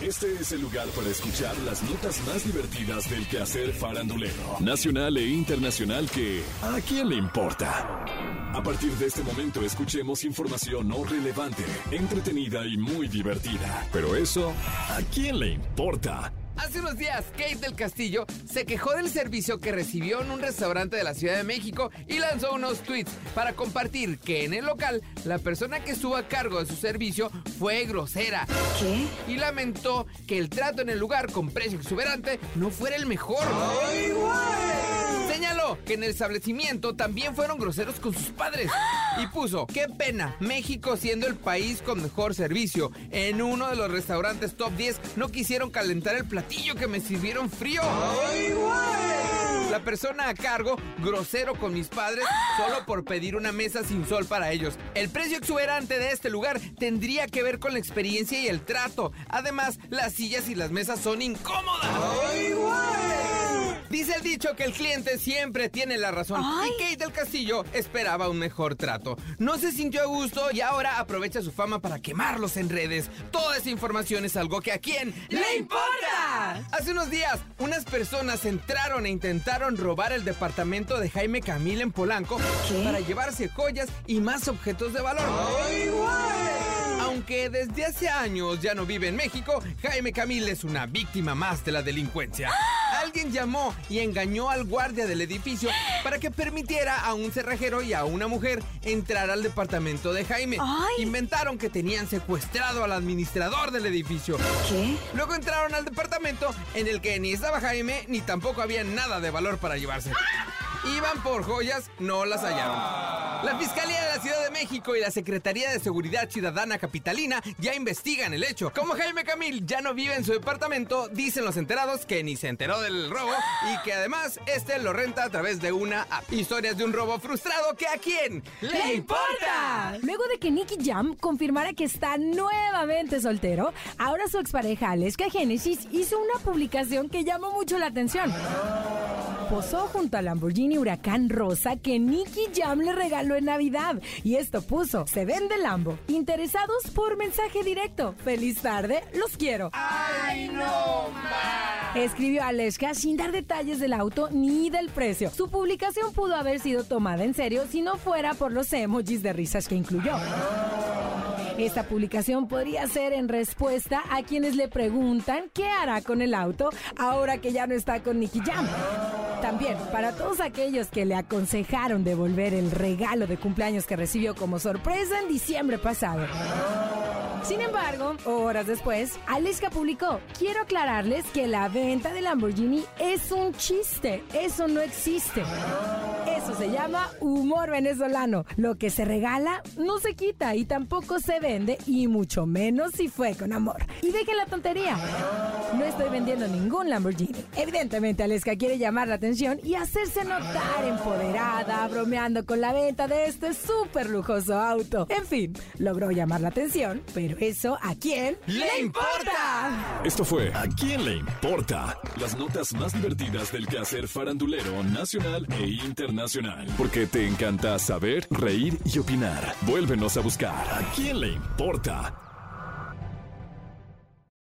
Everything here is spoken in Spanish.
Este es el lugar para escuchar las notas más divertidas del quehacer farandulero, nacional e internacional que ¿a quién le importa? A partir de este momento escuchemos información no relevante, entretenida y muy divertida. Pero eso, ¿a quién le importa? Hace unos días, Kate del Castillo se quejó del servicio que recibió en un restaurante de la Ciudad de México y lanzó unos tweets para compartir que en el local la persona que estuvo a cargo de su servicio fue grosera. ¿Qué? Y lamentó que el trato en el lugar con precio exuberante no fuera el mejor. Señaló que en el establecimiento también fueron groseros con sus padres. Y puso, qué pena, México siendo el país con mejor servicio. En uno de los restaurantes top 10 no quisieron calentar el platillo que me sirvieron frío. La persona a cargo, grosero con mis padres, solo por pedir una mesa sin sol para ellos. El precio exuberante de este lugar tendría que ver con la experiencia y el trato. Además, las sillas y las mesas son incómodas. Dice el dicho que el cliente siempre tiene la razón. Ay. Y Kate del Castillo esperaba un mejor trato. No se sintió a gusto y ahora aprovecha su fama para quemarlos en redes. Toda esa información es algo que a quién le importa. Hace unos días, unas personas entraron e intentaron robar el departamento de Jaime Camil en Polanco ¿Qué? para llevarse joyas y más objetos de valor. Aunque desde hace años ya no vive en México, Jaime Camil es una víctima más de la delincuencia. Alguien llamó y engañó al guardia del edificio para que permitiera a un cerrajero y a una mujer entrar al departamento de Jaime. Ay. Inventaron que tenían secuestrado al administrador del edificio. ¿Qué? Luego entraron al departamento en el que ni estaba Jaime ni tampoco había nada de valor para llevarse. Iban por joyas, no las hallaron. La Fiscalía de la Ciudad de México y la Secretaría de Seguridad Ciudadana Capitalina ya investigan el hecho. Como Jaime Camil ya no vive en su departamento, dicen los enterados que ni se enteró del robo y que además este lo renta a través de una app. Historias de un robo frustrado que a quién le importa. Luego de que Nicky Jam confirmara que está nuevamente soltero, ahora su expareja Aleska Genesis hizo una publicación que llamó mucho la atención. Posó junto al Lamborghini Huracán Rosa que Nicky Jam le regaló en Navidad. Y esto puso, se vende Lambo. Interesados por mensaje directo. Feliz tarde, los quiero. ¡Ay, no, Escribió Aleska sin dar detalles del auto ni del precio. Su publicación pudo haber sido tomada en serio si no fuera por los emojis de risas que incluyó. Esta publicación podría ser en respuesta a quienes le preguntan qué hará con el auto ahora que ya no está con Nicky Jam. También, para todos aquellos que le aconsejaron devolver el regalo de cumpleaños que recibió como sorpresa en diciembre pasado. Sin embargo, horas después, Aleska publicó, quiero aclararles que la venta de Lamborghini es un chiste, eso no existe. Eso se llama humor venezolano. Lo que se regala no se quita y tampoco se vende y mucho menos si fue con amor. Y dejen la tontería. No estoy vendiendo ningún Lamborghini. Evidentemente Aleska quiere llamar la atención y hacerse notar empoderada, bromeando con la venta de este súper lujoso auto. En fin, logró llamar la atención, pero eso ¿a quién ¡Le importa! Esto fue ¿A quién le importa? Las notas más divertidas del quehacer farandulero nacional e internacional. Porque te encanta saber, reír y opinar. Vuélvenos a buscar ¿A quién le importa?